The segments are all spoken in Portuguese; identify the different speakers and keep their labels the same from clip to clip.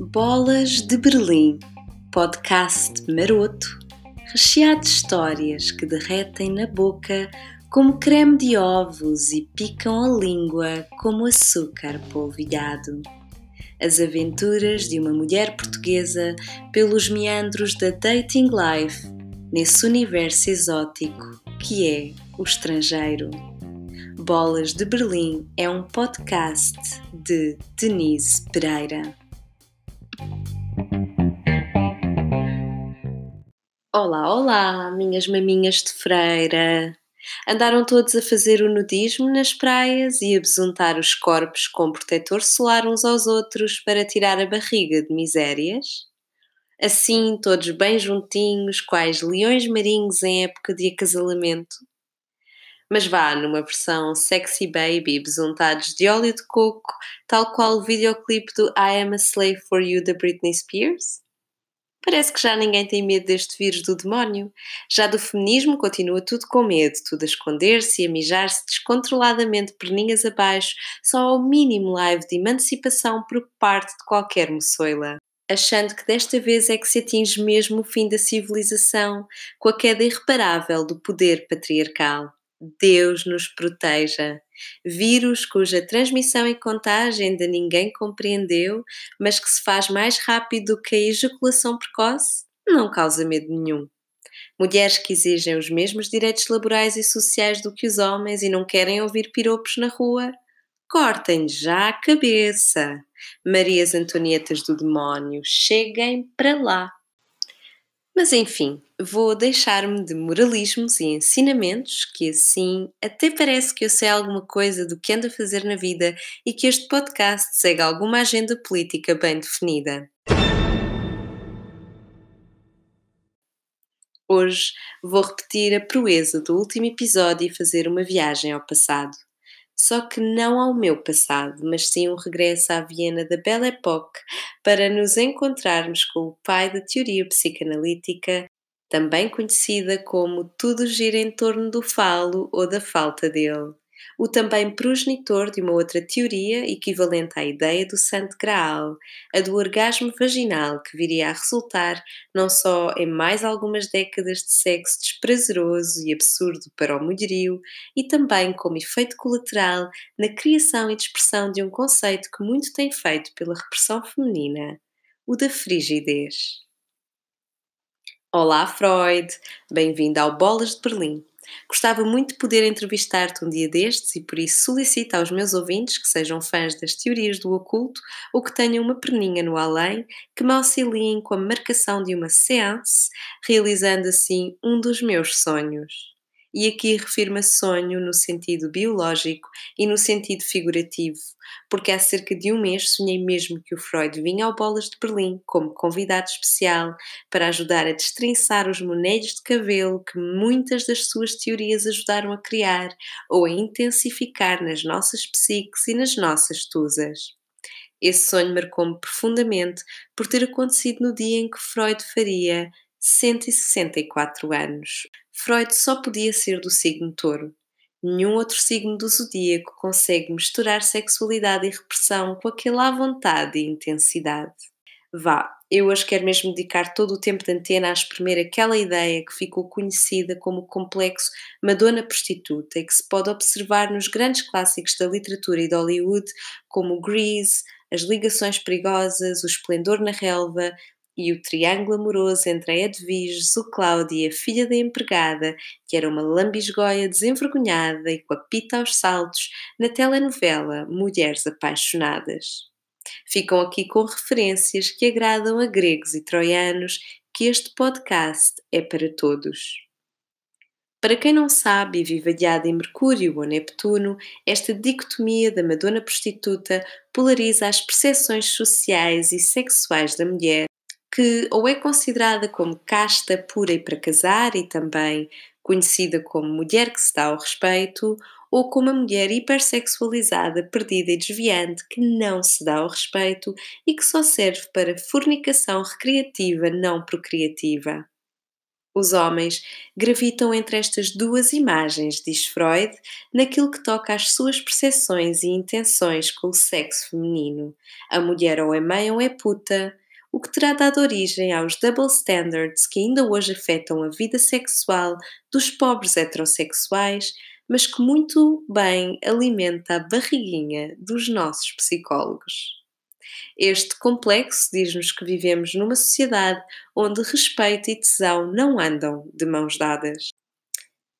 Speaker 1: Bolas de Berlim, podcast maroto, recheado de histórias que derretem na boca como creme de ovos e picam a língua como açúcar polvilhado. As aventuras de uma mulher portuguesa pelos meandros da dating life nesse universo exótico que é o estrangeiro. Bolas de Berlim é um podcast de Denise Pereira. Olá, olá, minhas maminhas de freira! Andaram todos a fazer o nudismo nas praias e a besuntar os corpos com protetor solar uns aos outros para tirar a barriga de misérias? Assim, todos bem juntinhos, quais leões marinhos em época de acasalamento? Mas vá, numa versão sexy baby, besuntados de óleo de coco, tal qual o videoclipe do I Am a Slave for You da Britney Spears? Parece que já ninguém tem medo deste vírus do demónio. Já do feminismo continua tudo com medo, tudo a esconder-se e a mijar-se descontroladamente perninhas abaixo, só ao mínimo live de emancipação por parte de qualquer moçoila. Achando que desta vez é que se atinge mesmo o fim da civilização, com a queda irreparável do poder patriarcal. Deus nos proteja. Vírus cuja transmissão e contagem ainda ninguém compreendeu, mas que se faz mais rápido do que a ejaculação precoce, não causa medo nenhum. Mulheres que exigem os mesmos direitos laborais e sociais do que os homens e não querem ouvir piropos na rua, cortem já a cabeça. Marias Antonietas do demónio, cheguem para lá. Mas enfim, vou deixar-me de moralismos e ensinamentos, que assim até parece que eu sei alguma coisa do que ando a fazer na vida e que este podcast segue alguma agenda política bem definida. Hoje vou repetir a proeza do último episódio e fazer uma viagem ao passado só que não ao meu passado, mas sim um regresso à Viena da Belle Époque para nos encontrarmos com o pai da teoria psicanalítica, também conhecida como Tudo gira em torno do falo ou da falta dele o também progenitor de uma outra teoria equivalente à ideia do Santo Graal, a do orgasmo vaginal, que viria a resultar não só em mais algumas décadas de sexo desprazeroso e absurdo para o mulherio, e também como efeito colateral na criação e dispersão de um conceito que muito tem feito pela repressão feminina, o da frigidez. Olá, Freud! Bem-vindo ao Bolas de Berlim. Gostava muito de poder entrevistar-te um dia destes e por isso solicito aos meus ouvintes que sejam fãs das teorias do oculto ou que tenham uma perninha no além que me auxiliem com a marcação de uma seance, realizando assim um dos meus sonhos e aqui refiro-me a sonho no sentido biológico e no sentido figurativo, porque há cerca de um mês sonhei mesmo que o Freud vinha ao Bolas de Berlim como convidado especial para ajudar a destrinçar os monelhos de cabelo que muitas das suas teorias ajudaram a criar ou a intensificar nas nossas psiques e nas nossas tusas. Esse sonho marcou-me profundamente por ter acontecido no dia em que Freud faria 164 anos. Freud só podia ser do signo touro. Nenhum outro signo do zodíaco consegue misturar sexualidade e repressão com aquela vontade e intensidade. Vá, eu hoje quero mesmo dedicar todo o tempo de antena a exprimir aquela ideia que ficou conhecida como o complexo Madonna Prostituta e que se pode observar nos grandes clássicos da literatura e de Hollywood, como Grease, As Ligações Perigosas, O Esplendor na Relva, e o triângulo amoroso entre a Edvige, Cláudia, filha da empregada, que era uma lambisgoia desenvergonhada e com a pita aos saltos, na telenovela Mulheres Apaixonadas. Ficam aqui com referências que agradam a gregos e troianos, que este podcast é para todos. Para quem não sabe e vive adiado em Mercúrio ou Neptuno, esta dicotomia da Madonna prostituta polariza as percepções sociais e sexuais da mulher que ou é considerada como casta pura e para casar e também conhecida como mulher que se dá ao respeito, ou como a mulher hipersexualizada, perdida e desviante que não se dá ao respeito e que só serve para fornicação recreativa não procriativa. Os homens gravitam entre estas duas imagens, diz Freud, naquilo que toca às suas percepções e intenções com o sexo feminino. A mulher ou é mãe ou é puta, o que terá dado origem aos double standards que ainda hoje afetam a vida sexual dos pobres heterossexuais, mas que muito bem alimenta a barriguinha dos nossos psicólogos. Este complexo diz-nos que vivemos numa sociedade onde respeito e tesão não andam de mãos dadas.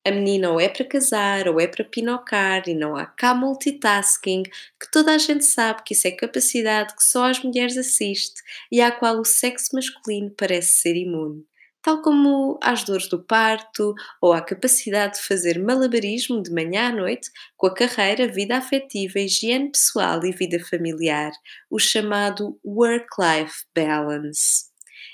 Speaker 1: A menina ou é para casar ou é para pinocar e não há cá multitasking, que toda a gente sabe que isso é capacidade que só as mulheres assiste e à qual o sexo masculino parece ser imune tal como às dores do parto ou à capacidade de fazer malabarismo de manhã à noite com a carreira, vida afetiva, higiene pessoal e vida familiar, o chamado work-life balance.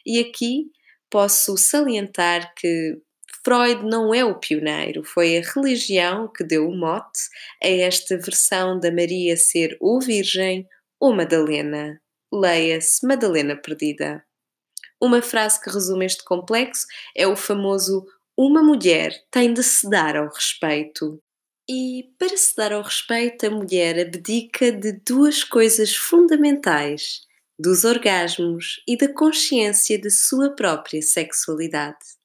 Speaker 1: E aqui posso salientar que Freud não é o pioneiro, foi a religião que deu o mote a esta versão da Maria ser ou Virgem ou Madalena. Leia-se Madalena Perdida. Uma frase que resume este complexo é o famoso uma mulher tem de se dar ao respeito. E para se dar ao respeito, a mulher abdica de duas coisas fundamentais: dos orgasmos e da consciência da sua própria sexualidade.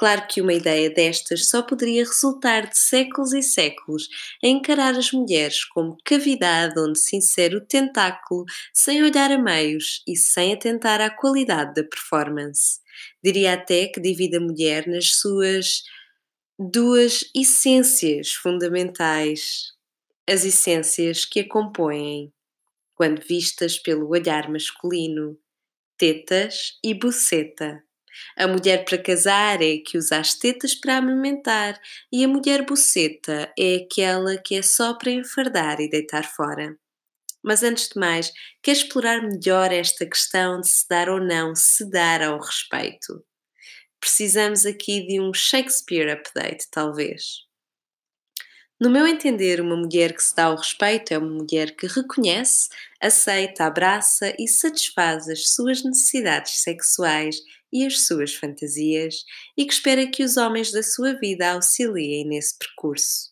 Speaker 1: Claro que uma ideia destas só poderia resultar de séculos e séculos a encarar as mulheres como cavidade onde se insere o tentáculo sem olhar a meios e sem atentar à qualidade da performance. Diria até que divide a mulher nas suas duas essências fundamentais, as essências que a compõem, quando vistas pelo olhar masculino, tetas e buceta a mulher para casar é a que usa as tetas para amamentar e a mulher buceta é aquela que é só para enfardar e deitar fora. Mas antes de mais, quer explorar melhor esta questão de se dar ou não se dar ao respeito? Precisamos aqui de um Shakespeare update, talvez. No meu entender, uma mulher que se dá ao respeito é uma mulher que reconhece, aceita, abraça e satisfaz as suas necessidades sexuais e as suas fantasias e que espera que os homens da sua vida auxiliem nesse percurso.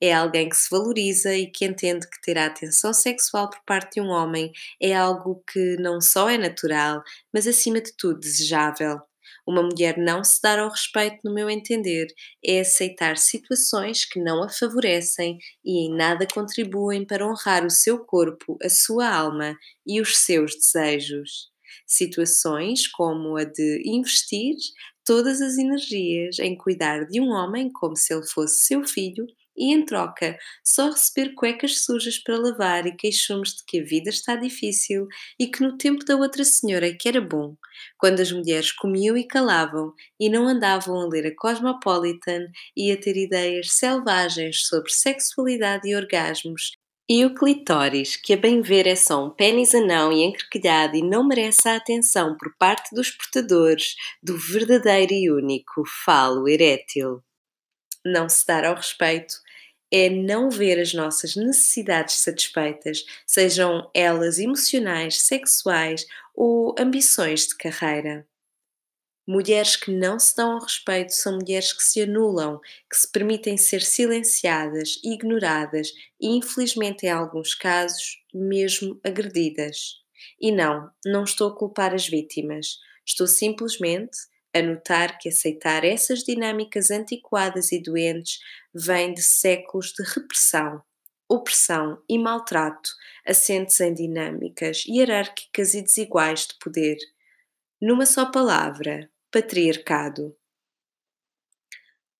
Speaker 1: É alguém que se valoriza e que entende que ter a atenção sexual por parte de um homem é algo que não só é natural, mas acima de tudo desejável. Uma mulher não se dar ao respeito, no meu entender, é aceitar situações que não a favorecem e em nada contribuem para honrar o seu corpo, a sua alma e os seus desejos situações como a de investir todas as energias em cuidar de um homem como se ele fosse seu filho e, em troca, só receber cuecas sujas para lavar e queixumes de que a vida está difícil e que no tempo da outra senhora que era bom, quando as mulheres comiam e calavam e não andavam a ler a Cosmopolitan e a ter ideias selvagens sobre sexualidade e orgasmos e o clitóris, que a bem ver é só um pênis anão e encrequilhado e não merece a atenção por parte dos portadores do verdadeiro e único falo erétil. Não se dar ao respeito é não ver as nossas necessidades satisfeitas, sejam elas emocionais, sexuais ou ambições de carreira. Mulheres que não se dão ao respeito são mulheres que se anulam, que se permitem ser silenciadas, ignoradas e, infelizmente, em alguns casos, mesmo agredidas. E não, não estou a culpar as vítimas. Estou simplesmente a notar que aceitar essas dinâmicas antiquadas e doentes vem de séculos de repressão, opressão e maltrato assentes em dinâmicas hierárquicas e desiguais de poder. Numa só palavra, patriarcado.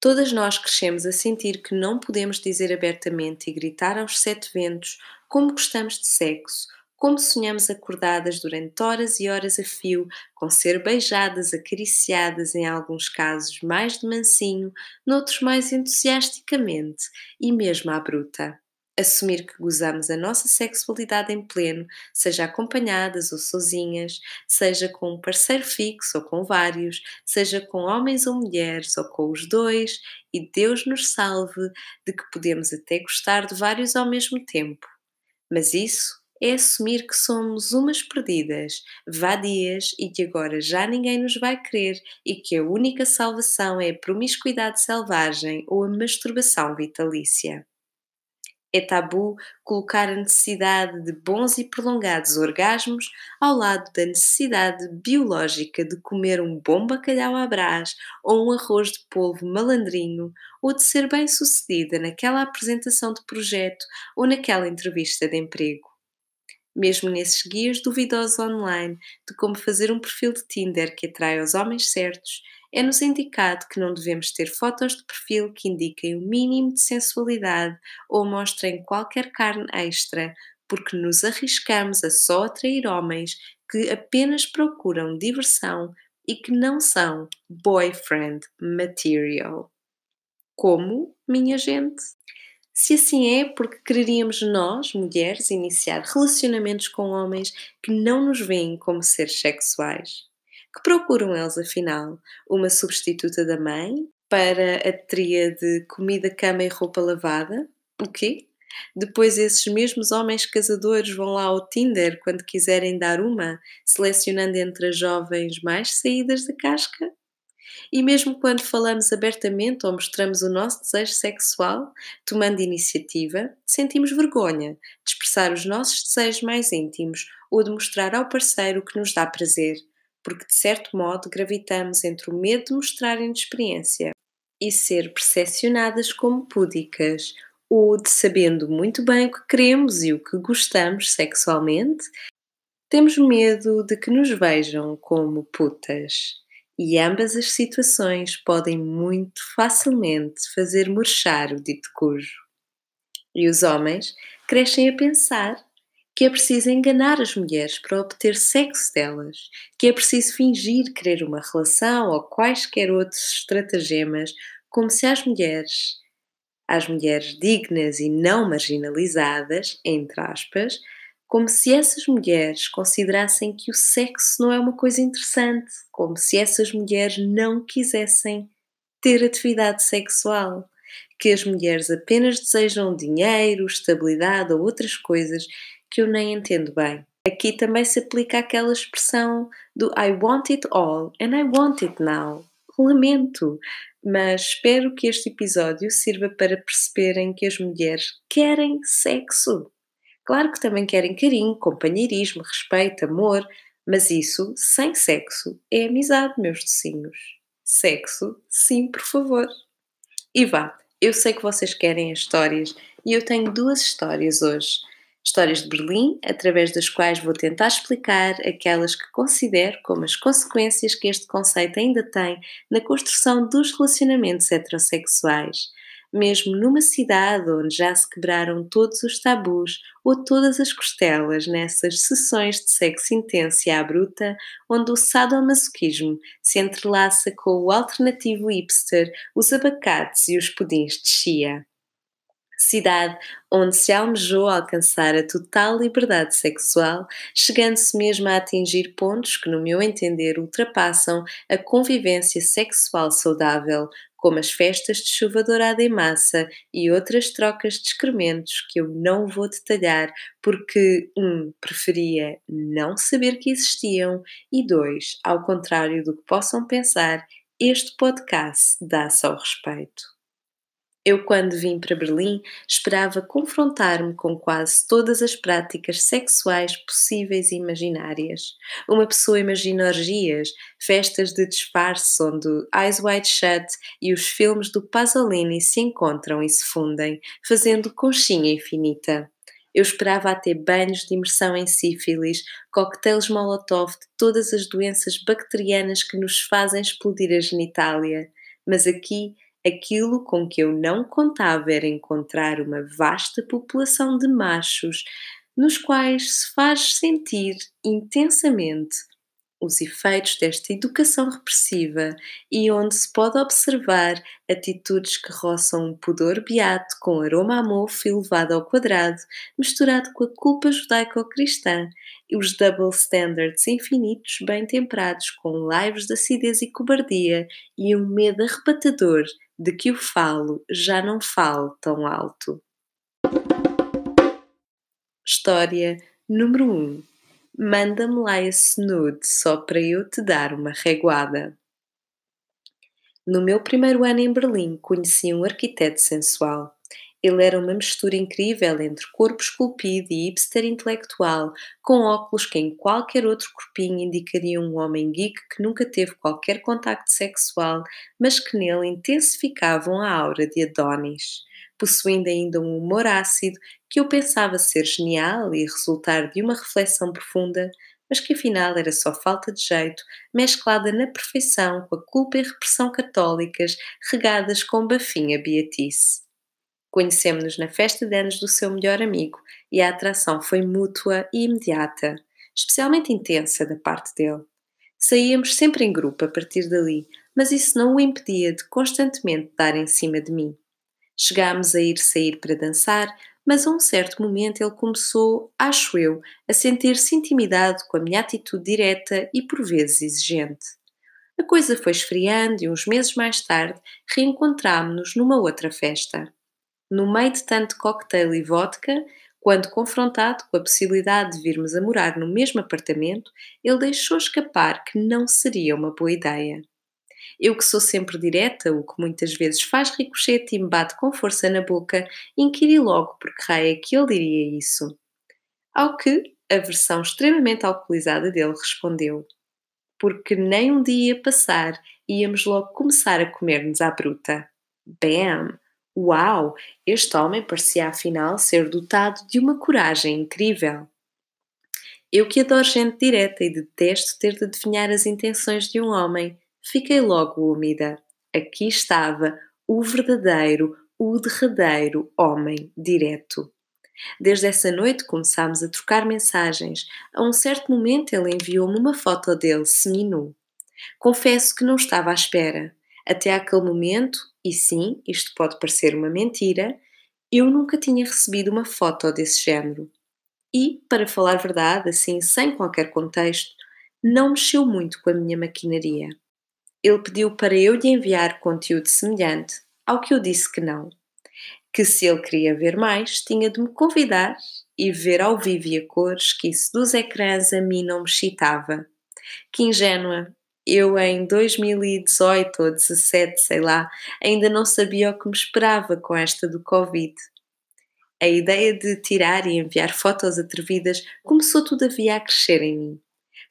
Speaker 1: Todas nós crescemos a sentir que não podemos dizer abertamente e gritar aos sete ventos como gostamos de sexo, como sonhamos acordadas durante horas e horas a fio, com ser beijadas, acariciadas, em alguns casos mais de mansinho, noutros mais entusiasticamente e mesmo à bruta assumir que gozamos a nossa sexualidade em pleno, seja acompanhadas ou sozinhas, seja com um parceiro fixo ou com vários, seja com homens ou mulheres ou com os dois, e Deus nos salve de que podemos até gostar de vários ao mesmo tempo. Mas isso é assumir que somos umas perdidas, vadias e que agora já ninguém nos vai querer e que a única salvação é a promiscuidade selvagem ou a masturbação vitalícia. É tabu colocar a necessidade de bons e prolongados orgasmos ao lado da necessidade biológica de comer um bom bacalhau à brás ou um arroz de polvo malandrinho ou de ser bem sucedida naquela apresentação de projeto ou naquela entrevista de emprego mesmo nesses guias duvidosos online de como fazer um perfil de Tinder que atrai os homens certos, é-nos indicado que não devemos ter fotos de perfil que indiquem o mínimo de sensualidade ou mostrem qualquer carne extra, porque nos arriscamos a só atrair homens que apenas procuram diversão e que não são boyfriend material. Como, minha gente? Se assim é, porque quereríamos nós, mulheres, iniciar relacionamentos com homens que não nos veem como seres sexuais? Que procuram eles, afinal? Uma substituta da mãe? Para a tríade comida, cama e roupa lavada? O quê? Depois esses mesmos homens casadores vão lá ao Tinder quando quiserem dar uma, selecionando entre as jovens mais saídas da casca? E mesmo quando falamos abertamente ou mostramos o nosso desejo sexual, tomando iniciativa, sentimos vergonha de expressar os nossos desejos mais íntimos ou de mostrar ao parceiro o que nos dá prazer, porque de certo modo gravitamos entre o medo de mostrar inexperiência e ser percepcionadas como púdicas, ou de sabendo muito bem o que queremos e o que gostamos sexualmente, temos medo de que nos vejam como putas e ambas as situações podem muito facilmente fazer murchar o dito cujo. E os homens crescem a pensar que é preciso enganar as mulheres para obter sexo delas, que é preciso fingir querer uma relação ou quaisquer outros estratagemas, como se as mulheres, as mulheres dignas e não marginalizadas, entre aspas, como se essas mulheres considerassem que o sexo não é uma coisa interessante, como se essas mulheres não quisessem ter atividade sexual, que as mulheres apenas desejam dinheiro, estabilidade ou outras coisas que eu nem entendo bem. Aqui também se aplica aquela expressão do I want it all and I want it now. Lamento, mas espero que este episódio sirva para perceberem que as mulheres querem sexo Claro que também querem carinho, companheirismo, respeito, amor, mas isso, sem sexo, é amizade, meus docinhos. Sexo, sim, por favor. E vá, eu sei que vocês querem as histórias e eu tenho duas histórias hoje. Histórias de Berlim, através das quais vou tentar explicar aquelas que considero como as consequências que este conceito ainda tem na construção dos relacionamentos heterossexuais mesmo numa cidade onde já se quebraram todos os tabus ou todas as costelas nessas sessões de sexo intenso e à bruta, onde o sadomasoquismo se entrelaça com o alternativo hipster, os abacates e os pudins de chia. Cidade onde se almejou alcançar a total liberdade sexual, chegando-se mesmo a atingir pontos que, no meu entender, ultrapassam a convivência sexual saudável, como as festas de chuva dourada em massa e outras trocas de excrementos que eu não vou detalhar porque, um, preferia não saber que existiam e, dois, ao contrário do que possam pensar, este podcast dá-se ao respeito. Eu, quando vim para Berlim, esperava confrontar-me com quase todas as práticas sexuais possíveis e imaginárias. Uma pessoa imagina orgias, festas de disfarce onde Eyes Wide Shut e os filmes do Pasolini se encontram e se fundem, fazendo conchinha infinita. Eu esperava até banhos de imersão em sífilis, coquetéis molotov de todas as doenças bacterianas que nos fazem explodir a genitália. Mas aqui Aquilo com que eu não contava era encontrar uma vasta população de machos nos quais se faz sentir intensamente os efeitos desta educação repressiva e onde se pode observar atitudes que roçam um pudor beato com aroma a mofo elevado ao quadrado, misturado com a culpa judaico-cristã e os double standards infinitos bem temperados com lives de acidez e cobardia e um medo arrebatador de que o falo já não falo tão alto. História Número 1. Manda-me lá esse nude só para eu te dar uma reguada. No meu primeiro ano em Berlim, conheci um arquiteto sensual. Ele era uma mistura incrível entre corpo esculpido e hipster intelectual, com óculos que em qualquer outro corpinho indicariam um homem geek que nunca teve qualquer contacto sexual, mas que nele intensificavam a aura de Adonis possuindo ainda um humor ácido que eu pensava ser genial e resultar de uma reflexão profunda, mas que afinal era só falta de jeito, mesclada na perfeição com a culpa e repressão católicas, regadas com bafinha beatice. Conhecemos-nos na festa de anos do seu melhor amigo e a atração foi mútua e imediata, especialmente intensa da parte dele. Saíamos sempre em grupo a partir dali, mas isso não o impedia de constantemente dar em cima de mim. Chegámos a ir sair para dançar, mas a um certo momento ele começou, acho eu, a sentir-se intimidado com a minha atitude direta e por vezes exigente. A coisa foi esfriando e uns meses mais tarde reencontrámo-nos numa outra festa. No meio de tanto cocktail e vodka, quando confrontado com a possibilidade de virmos a morar no mesmo apartamento, ele deixou escapar que não seria uma boa ideia. Eu que sou sempre direta, o que muitas vezes faz ricochete e me bate com força na boca, inquiri logo por que raio é que ele diria isso. Ao que a versão extremamente alcoolizada dele respondeu: Porque nem um dia passar íamos logo começar a comer-nos à bruta. Bam! Uau! Este homem parecia afinal ser dotado de uma coragem incrível. Eu que adoro gente direta e detesto ter de adivinhar as intenções de um homem, Fiquei logo úmida. Aqui estava o verdadeiro, o derradeiro homem direto. Desde essa noite começámos a trocar mensagens. A um certo momento ele enviou-me uma foto dele seminu. Confesso que não estava à espera. Até aquele momento, e sim, isto pode parecer uma mentira, eu nunca tinha recebido uma foto desse género. E, para falar verdade, assim, sem qualquer contexto, não mexeu muito com a minha maquinaria. Ele pediu para eu lhe enviar conteúdo semelhante, ao que eu disse que não. Que se ele queria ver mais, tinha de me convidar e ver ao vivo e a cores, que isso dos ecrãs a mim não me excitava. Que ingênua! Eu em 2018 ou 17, sei lá, ainda não sabia o que me esperava com esta do Covid. A ideia de tirar e enviar fotos atrevidas começou todavia a crescer em mim.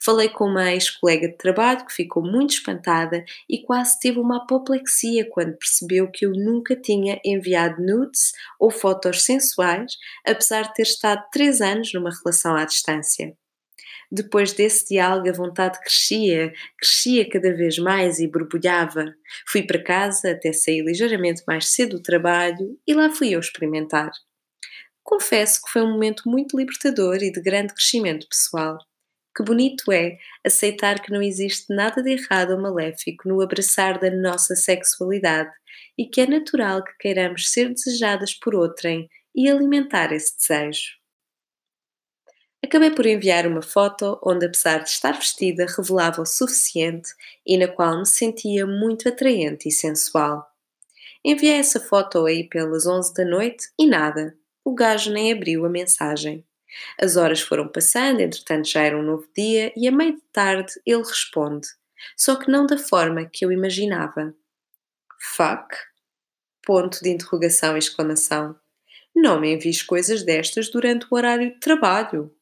Speaker 1: Falei com uma ex-colega de trabalho que ficou muito espantada e quase teve uma apoplexia quando percebeu que eu nunca tinha enviado nudes ou fotos sensuais, apesar de ter estado três anos numa relação à distância. Depois desse diálogo, a vontade crescia, crescia cada vez mais e borbulhava. Fui para casa até sair ligeiramente mais cedo do trabalho e lá fui eu experimentar. Confesso que foi um momento muito libertador e de grande crescimento pessoal. Que bonito é aceitar que não existe nada de errado ou maléfico no abraçar da nossa sexualidade e que é natural que queiramos ser desejadas por outrem e alimentar esse desejo. Acabei por enviar uma foto onde, apesar de estar vestida, revelava o suficiente e na qual me sentia muito atraente e sensual. Enviei essa foto aí pelas 11 da noite e nada, o gajo nem abriu a mensagem. As horas foram passando, entretanto já era um novo dia, e a meio de tarde ele responde, só que não da forma que eu imaginava. Fuck? Ponto de interrogação e exclamação. Não me envies coisas destas durante o horário de trabalho.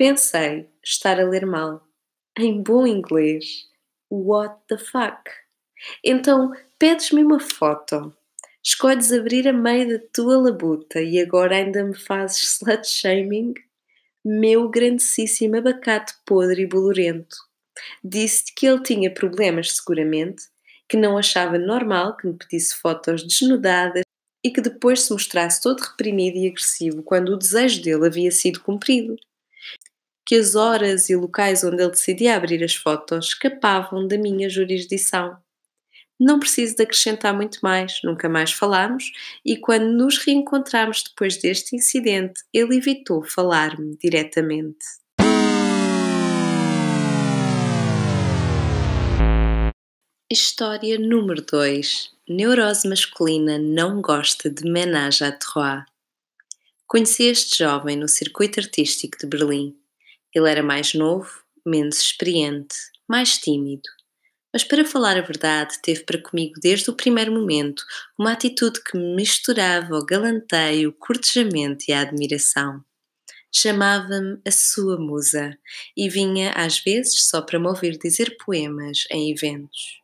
Speaker 1: Pensei estar a ler mal. Em bom inglês. What the fuck? Então, pedes-me uma foto. Escolhes abrir a meio da tua labuta e agora ainda me fazes slut shaming? Meu grandíssimo abacate podre e bolorento. Disse-te que ele tinha problemas, seguramente, que não achava normal que me pedisse fotos desnudadas e que depois se mostrasse todo reprimido e agressivo quando o desejo dele havia sido cumprido. Que as horas e locais onde ele decidia abrir as fotos escapavam da minha jurisdição. Não preciso de acrescentar muito mais, nunca mais falámos e quando nos reencontramos depois deste incidente, ele evitou falar-me diretamente. História número 2. Neurose masculina não gosta de menage à trois. Conheci este jovem no circuito artístico de Berlim. Ele era mais novo, menos experiente, mais tímido. Mas para falar a verdade, teve para comigo desde o primeiro momento uma atitude que misturava o galanteio, o cortejamento e a admiração. Chamava-me a sua musa e vinha às vezes só para me ouvir dizer poemas em eventos.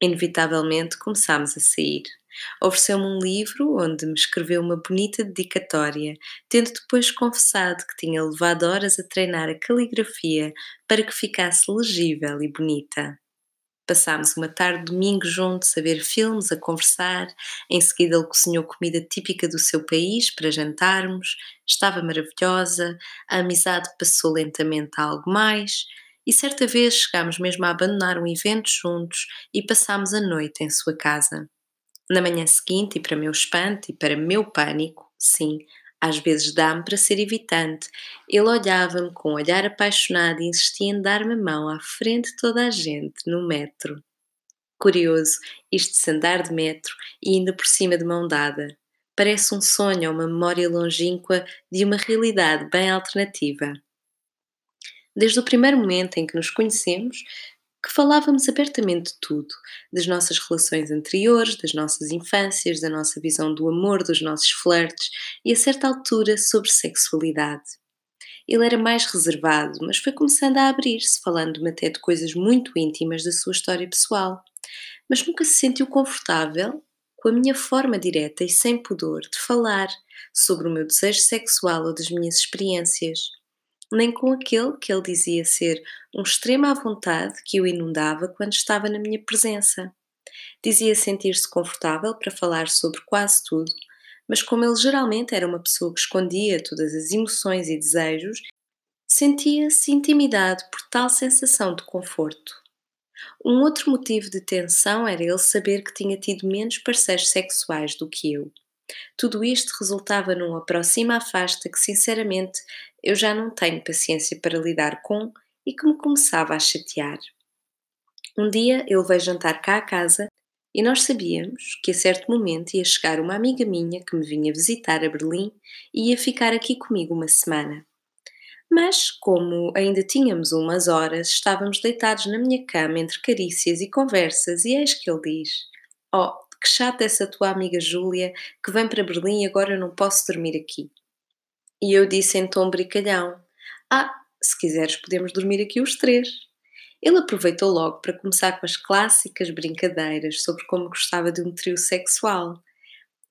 Speaker 1: Inevitavelmente começámos a sair. Ofereceu-me um livro onde me escreveu uma bonita dedicatória, tendo depois confessado que tinha levado horas a treinar a caligrafia para que ficasse legível e bonita. Passámos uma tarde de domingo juntos a ver filmes, a conversar. Em seguida, ele cozinhou comida típica do seu país para jantarmos. Estava maravilhosa. A amizade passou lentamente a algo mais. E certa vez chegámos mesmo a abandonar um evento juntos e passámos a noite em sua casa. Na manhã seguinte, e para meu espanto e para meu pânico, sim, às vezes dá-me para ser evitante. Ele olhava-me com um olhar apaixonado e insistia em dar-me a mão à frente de toda a gente, no metro. Curioso, isto de andar de metro e ainda por cima de mão dada. Parece um sonho ou uma memória longínqua de uma realidade bem alternativa. Desde o primeiro momento em que nos conhecemos, que falávamos abertamente de tudo, das nossas relações anteriores, das nossas infâncias, da nossa visão do amor, dos nossos flertes e, a certa altura, sobre sexualidade. Ele era mais reservado, mas foi começando a abrir-se, falando-me até de coisas muito íntimas da sua história pessoal. Mas nunca se sentiu confortável com a minha forma direta e sem pudor de falar sobre o meu desejo sexual ou das minhas experiências nem com aquele que ele dizia ser um extremo à vontade que o inundava quando estava na minha presença. Dizia sentir-se confortável para falar sobre quase tudo, mas como ele geralmente era uma pessoa que escondia todas as emoções e desejos, sentia-se intimidado por tal sensação de conforto. Um outro motivo de tensão era ele saber que tinha tido menos parceiros sexuais do que eu. Tudo isto resultava num aproxima-afasta que, sinceramente, eu já não tenho paciência para lidar com e que me começava a chatear. Um dia ele veio jantar cá à casa e nós sabíamos que a certo momento ia chegar uma amiga minha que me vinha visitar a Berlim e ia ficar aqui comigo uma semana. Mas, como ainda tínhamos umas horas, estávamos deitados na minha cama entre carícias e conversas, e eis que ele diz: Oh, que chata essa tua amiga Júlia que vem para Berlim e agora eu não posso dormir aqui. E eu disse em tom brincalhão: Ah, se quiseres, podemos dormir aqui os três. Ele aproveitou logo para começar com as clássicas brincadeiras sobre como gostava de um trio sexual.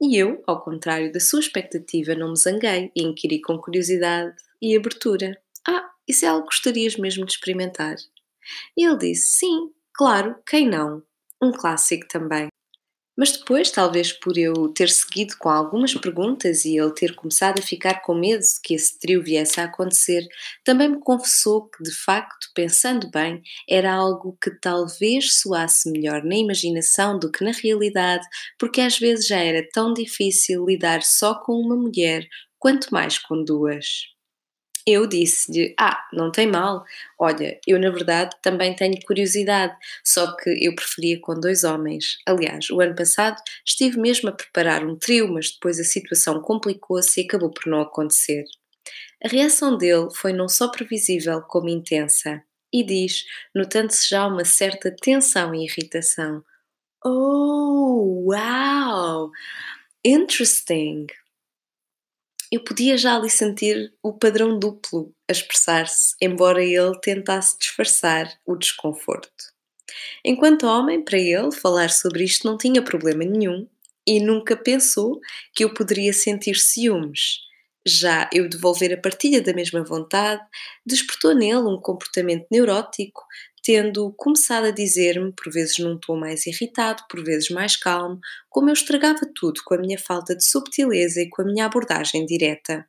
Speaker 1: E eu, ao contrário da sua expectativa, não me zanguei e inquiri com curiosidade e abertura: Ah, isso é algo que gostarias mesmo de experimentar? E ele disse: Sim, claro, quem não? Um clássico também. Mas depois, talvez por eu ter seguido com algumas perguntas e ele ter começado a ficar com medo de que esse trio viesse a acontecer, também me confessou que, de facto, pensando bem, era algo que talvez soasse melhor na imaginação do que na realidade, porque às vezes já era tão difícil lidar só com uma mulher, quanto mais com duas. Eu disse-lhe: Ah, não tem mal. Olha, eu na verdade também tenho curiosidade, só que eu preferia com dois homens. Aliás, o ano passado estive mesmo a preparar um trio, mas depois a situação complicou-se e acabou por não acontecer. A reação dele foi não só previsível como intensa, e diz, notando-se já uma certa tensão e irritação: Oh, wow! Interesting! Eu podia já ali sentir o padrão duplo a expressar-se, embora ele tentasse disfarçar o desconforto. Enquanto homem, para ele, falar sobre isto não tinha problema nenhum e nunca pensou que eu poderia sentir ciúmes. Já eu devolver a partilha da mesma vontade despertou nele um comportamento neurótico tendo começado a dizer-me, por vezes num tom mais irritado, por vezes mais calmo, como eu estragava tudo com a minha falta de subtileza e com a minha abordagem direta.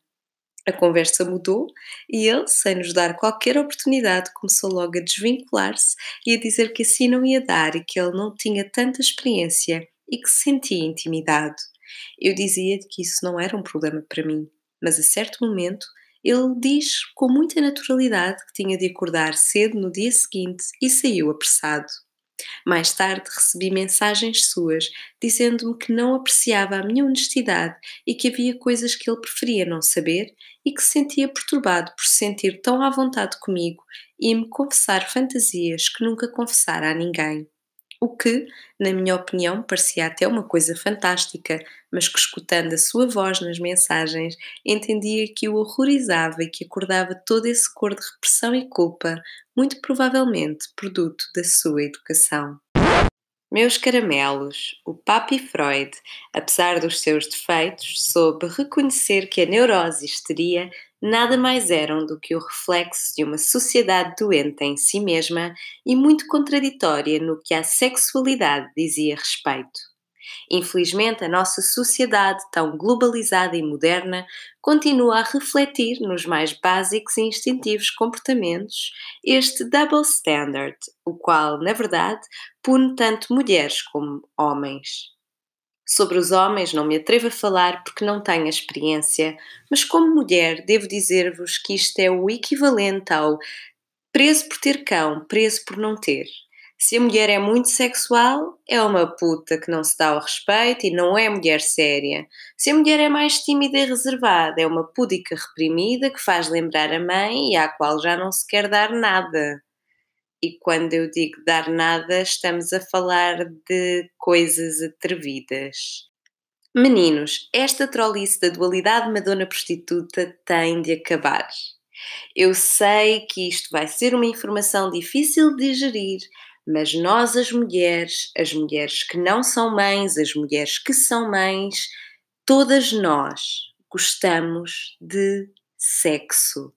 Speaker 1: A conversa mudou e ele, sem nos dar qualquer oportunidade, começou logo a desvincular-se e a dizer que assim não ia dar e que ele não tinha tanta experiência e que se sentia intimidado. Eu dizia que isso não era um problema para mim, mas a certo momento ele diz com muita naturalidade que tinha de acordar cedo no dia seguinte e saiu apressado. Mais tarde recebi mensagens suas dizendo-me que não apreciava a minha honestidade e que havia coisas que ele preferia não saber e que se sentia perturbado por se sentir tão à vontade comigo e me confessar fantasias que nunca confessara a ninguém. O que, na minha opinião, parecia até uma coisa fantástica, mas que, escutando a sua voz nas mensagens, entendia que o horrorizava e que acordava todo esse cor de repressão e culpa, muito provavelmente produto da sua educação. Meus caramelos, o Papi Freud, apesar dos seus defeitos, soube reconhecer que a neurose histeria nada mais eram do que o reflexo de uma sociedade doente em si mesma e muito contraditória no que à sexualidade dizia respeito. Infelizmente, a nossa sociedade, tão globalizada e moderna, continua a refletir nos mais básicos e instintivos comportamentos este double standard, o qual, na verdade, pune tanto mulheres como homens. Sobre os homens não me atrevo a falar porque não tenho experiência, mas como mulher devo dizer-vos que isto é o equivalente ao preso por ter cão, preso por não ter. Se a mulher é muito sexual, é uma puta que não se dá ao respeito e não é mulher séria. Se a mulher é mais tímida e reservada, é uma pudica reprimida que faz lembrar a mãe e à qual já não se quer dar nada. E quando eu digo dar nada, estamos a falar de coisas atrevidas. Meninos, esta trolice da dualidade Madonna-prostituta tem de acabar. Eu sei que isto vai ser uma informação difícil de digerir, mas nós, as mulheres, as mulheres que não são mães, as mulheres que são mães, todas nós gostamos de sexo.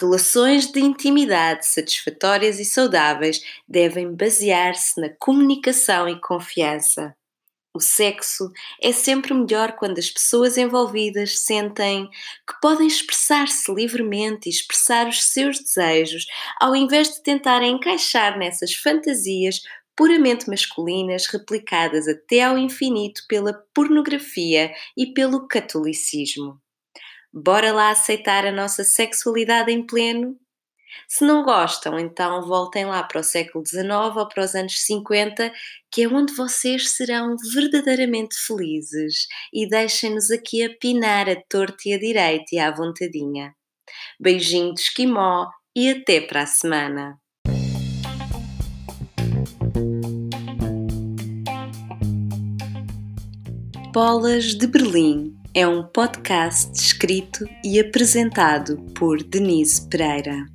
Speaker 1: Relações de intimidade satisfatórias e saudáveis devem basear-se na comunicação e confiança. O sexo é sempre melhor quando as pessoas envolvidas sentem que podem expressar-se livremente e expressar os seus desejos, ao invés de tentarem encaixar nessas fantasias puramente masculinas replicadas até ao infinito pela pornografia e pelo catolicismo. Bora lá aceitar a nossa sexualidade em pleno? Se não gostam, então voltem lá para o século XIX ou para os anos 50, que é onde vocês serão verdadeiramente felizes e deixem-nos aqui a pinar a torta e a direita e à vontadinha. Beijinho de esquimó e até para a semana! Bolas de Berlim é um podcast escrito e apresentado por Denise Pereira.